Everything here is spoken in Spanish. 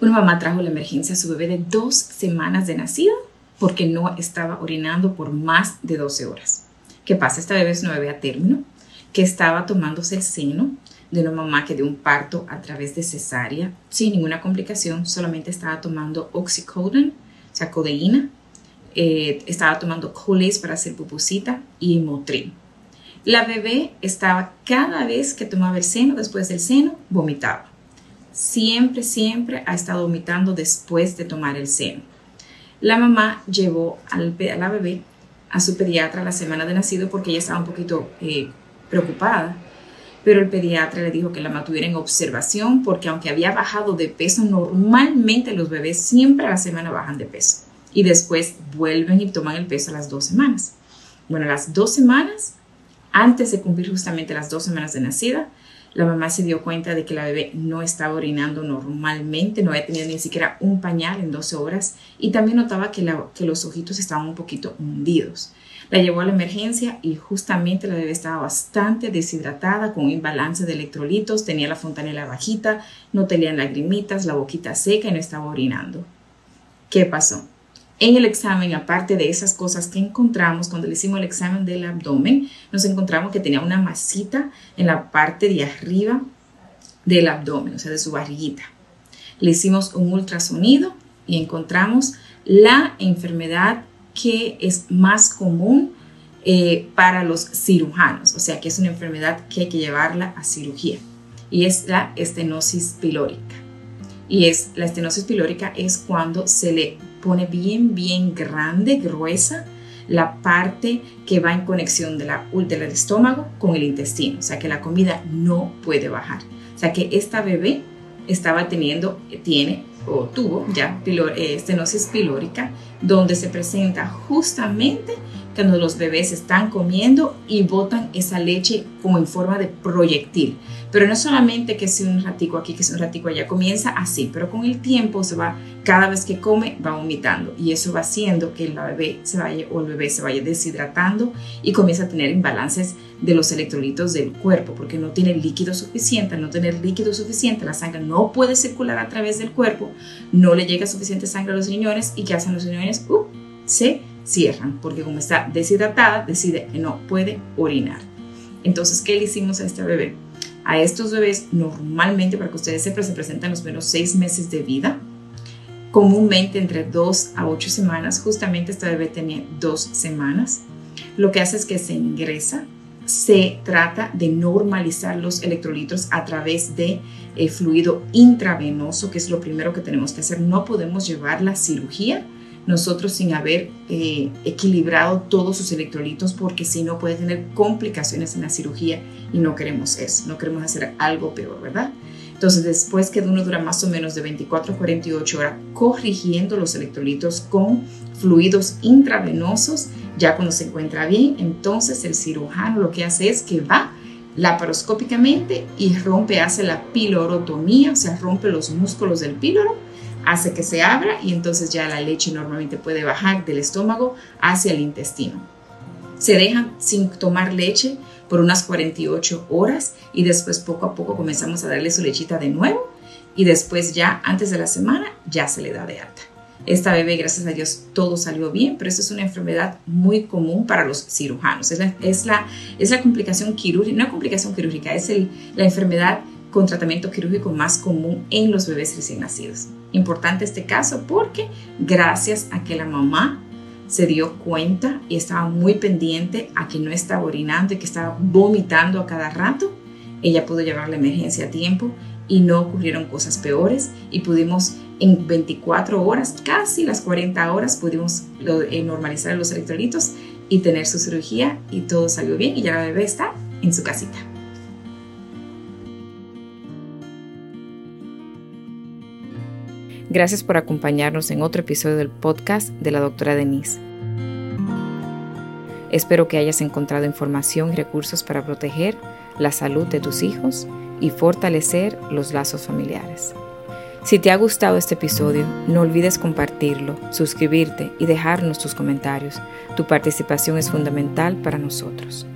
Una mamá trajo la emergencia a su bebé de dos semanas de nacido porque no estaba orinando por más de 12 horas. ¿Qué pasa? Esta bebé es una bebé a término que estaba tomándose el seno de una mamá que dio un parto a través de cesárea sin ninguna complicación, solamente estaba tomando oxycodone, o sea, codeína, eh, estaba tomando Coles para hacer pupusita y Motrin. La bebé estaba cada vez que tomaba el seno, después del seno, vomitaba siempre, siempre ha estado vomitando después de tomar el seno. La mamá llevó al, a la bebé a su pediatra la semana de nacido porque ella estaba un poquito eh, preocupada, pero el pediatra le dijo que la mantuviera en observación porque aunque había bajado de peso, normalmente los bebés siempre a la semana bajan de peso y después vuelven y toman el peso a las dos semanas. Bueno, a las dos semanas, antes de cumplir justamente las dos semanas de nacida, la mamá se dio cuenta de que la bebé no estaba orinando normalmente, no había tenido ni siquiera un pañal en 12 horas y también notaba que, los ojitos estaban un poquito hundidos. La llevó a la emergencia y justamente la bebé estaba bastante deshidratada, con un imbalance de electrolitos, tenía la fontanela bajita, no tenían lagrimitas, la boquita seca y no estaba orinando. ¿Qué pasó? En el examen, aparte de esas cosas que encontramos cuando le hicimos el examen del abdomen, nos encontramos que tenía una masita en la parte de arriba del abdomen, o sea, de su barriguita. Le hicimos un ultrasonido y encontramos la enfermedad que es más común eh, para los cirujanos, o sea, que es una enfermedad que hay que llevarla a cirugía y es la estenosis pilórica. Y es la estenosis pilórica es cuando se le pone bien, bien grande, gruesa, la parte que va en conexión de la, del estómago con el intestino, o sea que la comida no puede bajar. O sea que esta bebé estaba teniendo, tiene o tuvo ya eh, estenosis pilórica, donde se presenta justamente cuando los bebés están comiendo y botan esa leche como en forma de proyectil. Pero no solamente que sea un ratico aquí, que sea un ratico allá, comienza así, pero con el tiempo se va, cada vez que come, va vomitando y eso va haciendo que el bebé se vaya o el bebé se vaya deshidratando y comienza a tener imbalances de los electrolitos del cuerpo porque no tiene líquido suficiente. Al no tener líquido suficiente, la sangre no puede circular a través del cuerpo, no le llega suficiente sangre a los riñones y ¿qué hacen los riñones? Uh, se cierran porque como está deshidratada, decide que no puede orinar. Entonces, ¿qué le hicimos a este bebé? A estos bebés normalmente, para que ustedes sepan, se presentan los menos seis meses de vida. Comúnmente entre dos a ocho semanas. Justamente este bebé tenía dos semanas. Lo que hace es que se ingresa, se trata de normalizar los electrolitos a través de eh, fluido intravenoso, que es lo primero que tenemos que hacer. No podemos llevar la cirugía nosotros sin haber eh, equilibrado todos sus electrolitos porque si no puede tener complicaciones en la cirugía y no queremos eso, no queremos hacer algo peor, ¿verdad? Entonces después que uno dura más o menos de 24 a 48 horas corrigiendo los electrolitos con fluidos intravenosos, ya cuando se encuentra bien, entonces el cirujano lo que hace es que va laparoscópicamente y rompe, hace la pilorotomía, o sea, rompe los músculos del píloro hace que se abra y entonces ya la leche normalmente puede bajar del estómago hacia el intestino. Se dejan sin tomar leche por unas 48 horas y después poco a poco comenzamos a darle su lechita de nuevo y después ya antes de la semana ya se le da de alta. Esta bebé, gracias a Dios, todo salió bien, pero eso es una enfermedad muy común para los cirujanos. Es la, es la, es la complicación quirúrgica, no complicación quirúrgica, es la enfermedad con tratamiento quirúrgico más común en los bebés recién nacidos. Importante este caso porque gracias a que la mamá se dio cuenta y estaba muy pendiente a que no estaba orinando y que estaba vomitando a cada rato, ella pudo llevar la emergencia a tiempo y no ocurrieron cosas peores y pudimos en 24 horas, casi las 40 horas, pudimos eh, normalizar los electrolitos y tener su cirugía y todo salió bien y ya la bebé está en su casita. Gracias por acompañarnos en otro episodio del podcast de la doctora Denise. Espero que hayas encontrado información y recursos para proteger la salud de tus hijos y fortalecer los lazos familiares. Si te ha gustado este episodio, no olvides compartirlo, suscribirte y dejarnos tus comentarios. Tu participación es fundamental para nosotros.